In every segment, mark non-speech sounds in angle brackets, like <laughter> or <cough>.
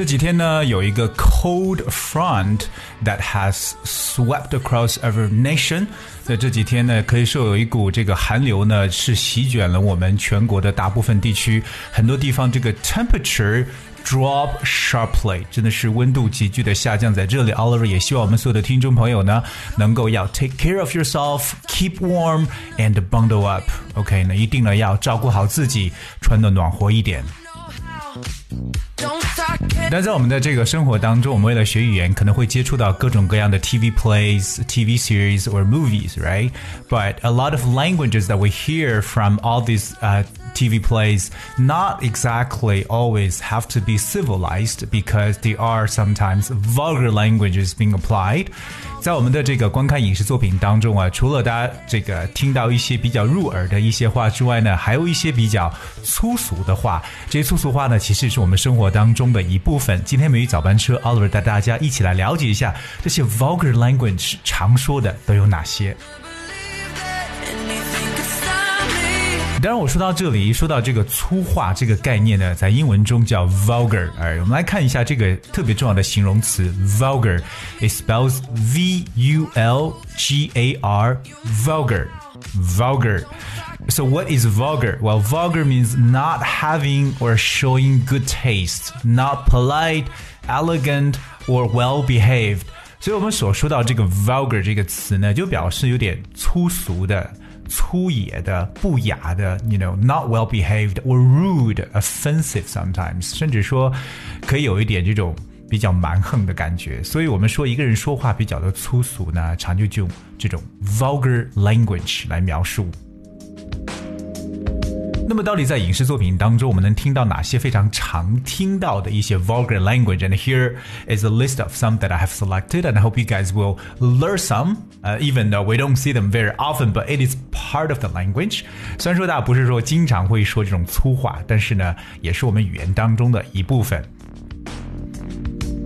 这几天呢，有一个 cold front that has swept across our nation。在这几天呢，可以说有一股这个寒流呢，是席卷了我们全国的大部分地区，很多地方这个 temperature。Drop sharply，真的是温度急剧的下降。在这里，Oliver 也希望我们所有的听众朋友呢，能够要 take care of yourself，keep warm and bundle up。OK，那一定呢要照顾好自己，穿的暖和一点。 Don't start caring. 但在我们的这个生活当中，我们为了学语言，可能会接触到各种各样的 TV plays、TV series or movies, right? But a lot of languages that we hear from all these uh, TV plays not exactly always have to be civilized because they are sometimes vulgar languages being applied. 在我们的这个观看影视作品当中啊，除了大家这个听到一些比较入耳的一些话之外呢，还有一些比较粗俗的话。这些粗俗话呢，其实是我们生活当中的一部分。今天美语早班车，Oliver 带大家一起来了解一下这些 vulgar language 常说的都有哪些。 当然，我说到这里，说到这个粗话这个概念呢，在英文中叫 vulgar。哎，我们来看一下这个特别重要的形容词 vulgar。It spells V U L G A R vulgar vulgar. So what is vulgar? Well, vulgar means not having or showing good taste, not polite, elegant, or well behaved. 所以我们所说到这个 vulgar 这个词呢，就表示有点粗俗的。 粗野的、不雅的，you know, not well behaved or rude, offensive sometimes，甚至说可以有一点这种比较蛮横的感觉。所以我们说一个人说话比较的粗俗呢，常就就用这种 vulgar language 来描述。那么，到底在影视作品当中，我们能听到哪些非常常听到的一些 vulgar language? And here is a list of some that I have selected, and I hope you guys will learn some. Uh, even though we don't see them very often, but it is part of the language. 虽然说大家不是说经常会说这种粗话，但是呢，也是我们语言当中的一部分。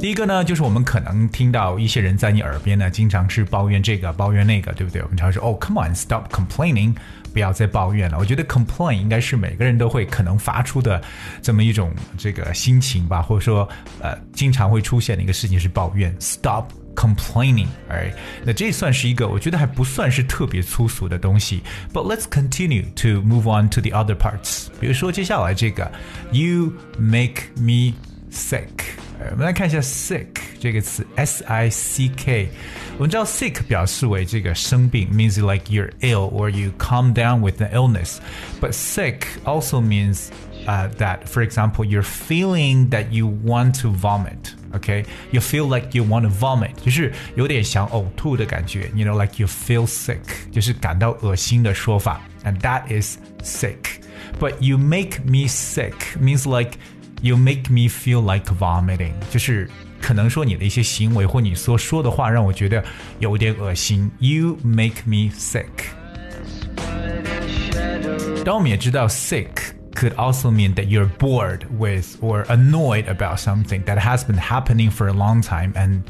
第一个呢，就是我们可能听到一些人在你耳边呢，经常是抱怨这个抱怨那个，对不对？我们常说哦，come on, stop complaining， 不要再抱怨了。我觉得 complain 应该是每个人都会可能发出的这么一种这个心情吧，或者说呃，经常会出现的一个事情是抱怨，stop。Complaining，哎，那这算是一个我觉得还不算是特别粗俗的东西。But let's continue to move on to the other parts。比如说接下来这个，You make me sick。 呃我们来看一下 sick 这个词，s i c k。我们知道 sick 表示为这个生病，means like you're ill or you come down with an illness。But sick also means uh, that, for example, you're feeling that you want to vomit. Okay, you feel like you want to vomit，就是有点想呕吐的感觉。You know, like you feel sick，就是感到恶心的说法。And that is sick. But you make me sick means like you make me feel like vomiting，就是可能说你的一些行为或你所说的话让我觉得有点恶心。You make me sick。当我们也知道 sick could also mean that you're bored with or annoyed about something that has been happening for a long time and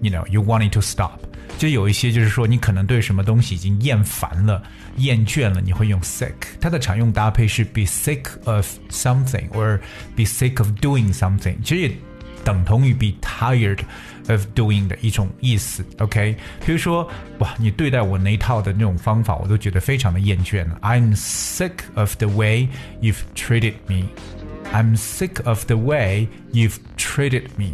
you know you wanting to stop。 就有一些就是说你可能对什么东西已经厌烦了、厌倦了，你会用 sick。它的常用搭配是 be sick of something or be sick of doing something，其实也等同于 be tired of doing 的一种意思。OK，比如说哇，你对待我那一套的那种方法，我都觉得非常的厌倦了。I'm sick of the way you've treated me. I'm sick of the way you've treated me.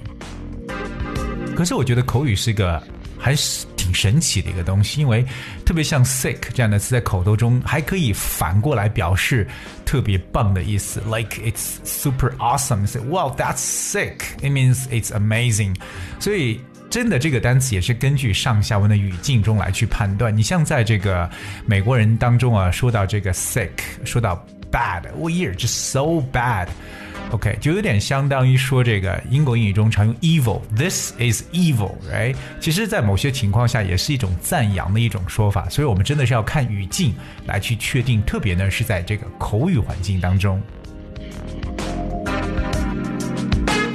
可是我觉得口语是个还是挺神奇的一个东西，因为特别像 sick 这样的词在口头中还可以反过来表示特别棒的意思，like it's super awesome. Say, wow, that's sick. It means it's amazing. 所以。真的，这个单词也是根据上下文的语境中来去判断。你像在这个美国人当中啊，说到这个 sick，说到 bad，oh you're just so bad。OK，就有点相当于说这个英国英语中常用 evil，this is evil，right？其实，在某些情况下也是一种赞扬的一种说法，所以我们真的是要看语境来去确定，特别呢是在这个口语环境当中。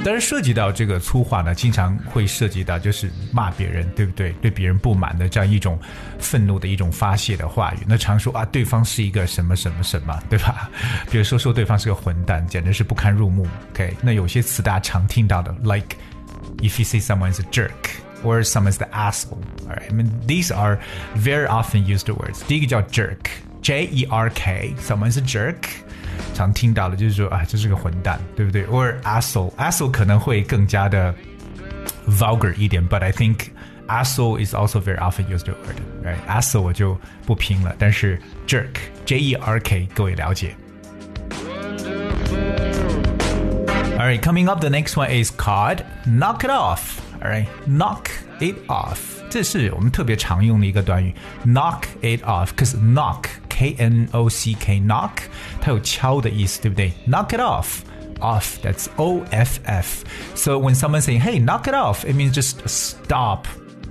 但是涉及到这个粗话呢，经常会涉及到就是骂别人，对不对？对别人不满的这样一种愤怒的一种发泄的话语。那常说啊，对方是一个什么什么什么，对吧？比如说说对方是个混蛋，简直是不堪入目。OK，那有些词大家常听到的，like if you say someone is a jerk or someone's the asshole。Alright, I mean these are very often used words。第一个叫 jerk，j e r k，someone's a jerk。常听到的就是说啊，这是个混蛋，对不对？or asshole asshole 可能会更加的 vulgar 一点，but I think asshole is also very often used word。right asshole 我就不拼了，但是 jerk J E R K 各位了解。All right, coming up, the next one is called knock it off. All right, knock it off. 这是我们特别常用的一个短语，knock it off，cause knock K N O C K knock， 它有敲的意思，对不对？Knock it off。Off, that's O F F. So when someone saying, "Hey, knock it off," it means just stop.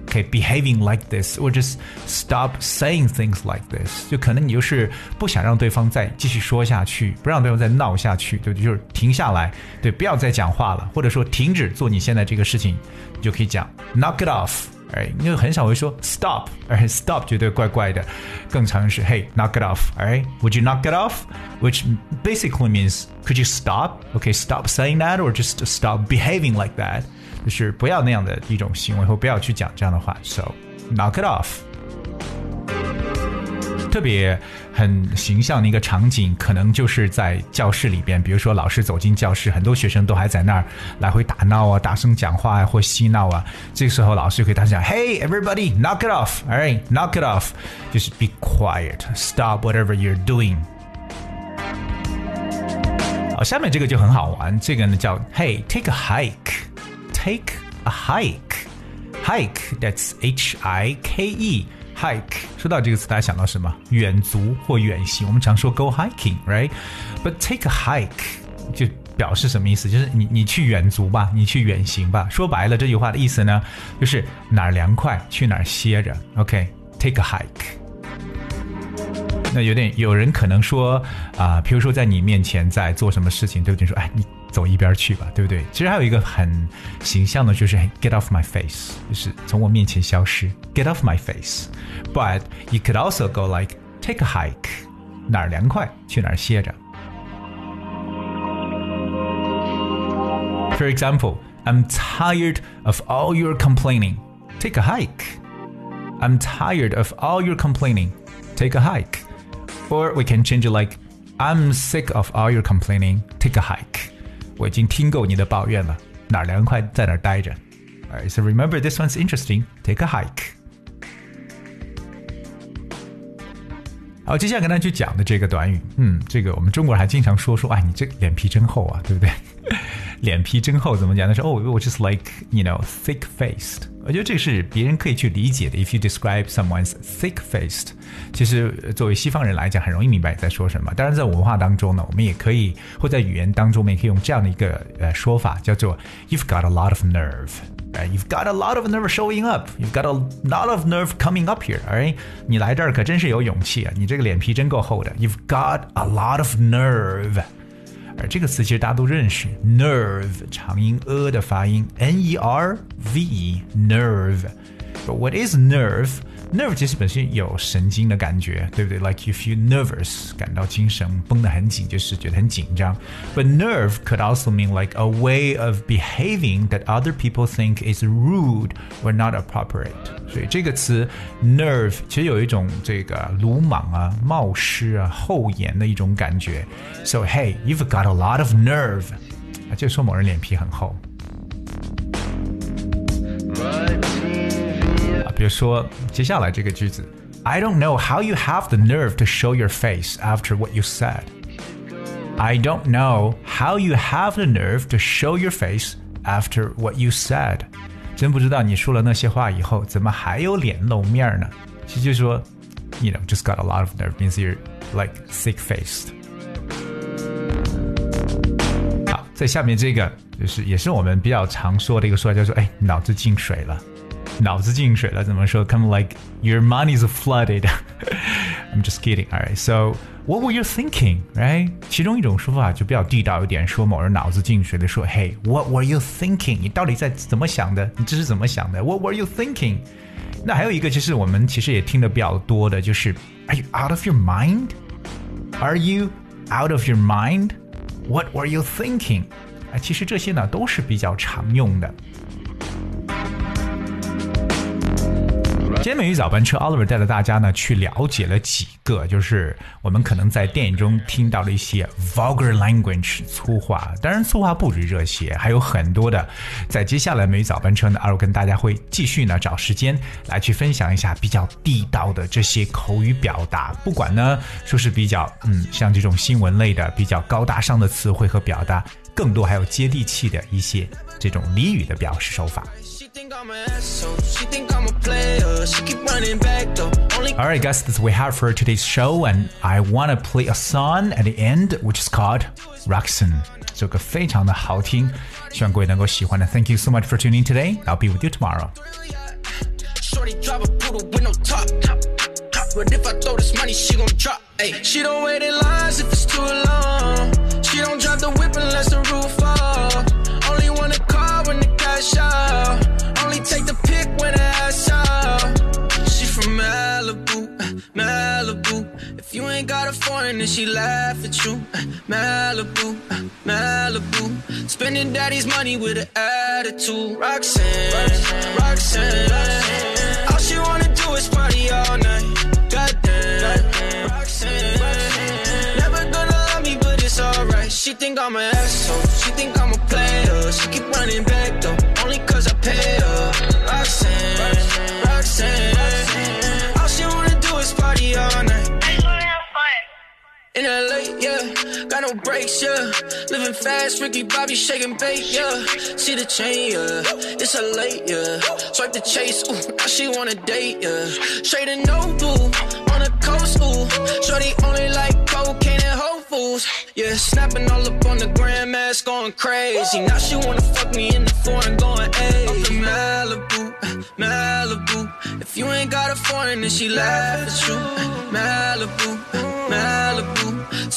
Okay, behaving like this, or just stop saying things like this. 就可能你就是不想让对方再继续说下去，不让对方再闹下去，对不对？就是停下来，对，不要再讲话了，或者说停止做你现在这个事情，你就可以讲 knock it off。 哎，因为很少会说 stop，而 stop 绝对怪怪的，更常是 hey knock it off，alright？Would you knock it off？Which basically means could you stop？Okay，stop saying that or just stop behaving like that？就是不要那样的一种行为，或不要去讲这样的话。So knock it off。 特别很形象的一个场景，可能就是在教室里边。比如说，老师走进教室，很多学生都还在那儿来回打闹啊、大声讲话啊或嬉闹啊。这个时候，老师会大声讲：“Hey, everybody, knock it off! All right, knock it off！” 就是 be quiet, stop whatever you're doing。好，下面这个就很好玩。这个呢叫 “Hey, take a hike, take a hike, hike.” That's H I K E。 hike，说到这个词，大家想到什么？远足或远行。我们常说 go hiking，right？But take a hike 就表示什么意思？就是你你去远足吧，你去远行吧。说白了，这句话的意思呢，就是哪儿凉快去哪儿歇着。OK，take a hike。那有点有人可能说啊，比如说在你面前在做什么事情，对不对？说哎你。走一边去吧，对不对？其实还有一个很形象的，就是 get off my face，就是从我面前消失，get off my face。But you could also go like take a hike，哪儿凉快去哪儿歇着。For example, I'm tired of all your complaining. Take a hike. I'm tired of all your complaining. Take a hike. Or we can change it like I'm sick of all your complaining. Take a hike. 我已经听够你的抱怨了，哪儿凉快在哪儿待着。Alright, so remember this one's interesting. Take a hike. 好，接下来跟大家去讲的这个短语，嗯，这个我们中国人还经常说说，哎，你这脸皮真厚啊，对不对？脸皮真厚怎么讲？他说哦，我 just like you know thick faced。我觉得这是别人可以去理解的。If you describe someone's thick faced，其实作为西方人来讲，很容易明白你在说什么。当然，在文化当中呢，我们也可以或在语言当中，我们也可以用这样的一个呃说法，叫做 You've got a lot of nerve。Right? You've got a lot of nerve showing up. You've got a lot of nerve coming up here. Alright，你来这儿可真是有勇气啊！你这个脸皮真够厚的。You've got a lot of nerve. 而这个词其实大家都认识，nerve 长音 a 的发音，n e r v e nerve。But what is nerve？nerve 其实本身有神经的感觉，对不对？Like you feel nervous，感到精神绷得很紧，就是觉得很紧张。But nerve could also mean like a way of behaving that other people think is rude or not appropriate。所以这个词 nerve 其实有一种这个鲁莽啊、冒失啊、厚颜的一种感觉。So hey, you've got a lot of nerve，啊，就说某人脸皮很厚。 比如说接下来这个句子，I don't know how you have the nerve to show your face after what you said. I don't know how you have the nerve to show your face after what you said. 真不知道你说了那些话以后，怎么还有脸露面呢？其实就是说，you know, just got a lot of nerve means you're like thick faced. 在下面这个就是也是我们比较常说的一个说法，叫做哎脑子进水了。 脑子进水了怎么说？Kind of like your money's flooded. <laughs> I'm just kidding. Alright, so what were you thinking? Right? 其中一种说法就比较地道一点，说某人脑子进水的说，Hey, what were you thinking? 你到底在怎么想的？你这是怎么想的？What were you thinking? 那还有一个就是我们其实也听的比较多的，就是 Are you out of your mind? Are you out of your mind? What were you thinking? 哎，其实这些呢都是比较常用的。 今天美语早班车，Oliver 带着大家呢去了解了几个，就是我们可能在电影中听到的一些 vulgar language 粗话。当然，粗话不止这些，还有很多的。在接下来美语早班车呢二跟大家会继续呢找时间来去分享一下比较地道的这些口语表达。不管呢说是比较嗯像这种新闻类的比较高大上的词汇和表达，更多还有接地气的一些这种俚语的表示手法。Alright, guys, that's what we have for today's show, and I want to play a song at the end, which is called Roxanne. 这个非常的好听，希望各位能够喜欢的。Thank you so much for tuning today. I'll be with you tomorrow. Shorty drive a poodle with no top. But if I throw this money, she gon' drop. Ay, she don't wait in lines if it's too long. She don't drive the whip unless the roof out. Only take the pick when the ass. She from Malibu, Malibu. If you ain't got a foreign, then she laugh at you. Malibu, Malibu. Spending daddy's money with an attitude. Roxanne, Roxanne. All she wanna do is party all night. Goddamn, Roxanne. Never gonna love me, but it's alright. She think I'm an asshole. She think I'm a player. She keep running back no brakes, yeah. Living fast, Ricky Bobby shaking bait, yeah. See the chain, yeah. It's a late, yeah. Swipe the chase, ooh, now she wanna date, yeah. Straight and no blue, on the coast, ooh. Shorty only like cocaine and Whole Foods, yeah. Snapping all up on the grandmas, going crazy. Now she wanna fuck me in the foreign, going, in Malibu, Malibu. If you ain't got a foreign, then she laugh at you. Malibu, Malibu.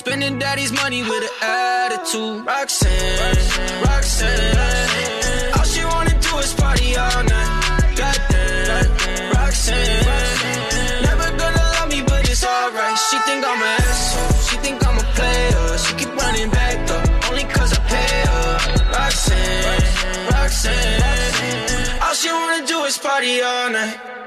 Spending daddy's money with an attitude. Roxanne, Roxanne. All she wanna do is party all night. Goddamn, Roxanne. Never gonna love me, but it's alright. She think I'm an asshole. She think I'm a player. She keep running back though, only cause I pay her. Roxanne, Roxanne. All she wanna do is party all night.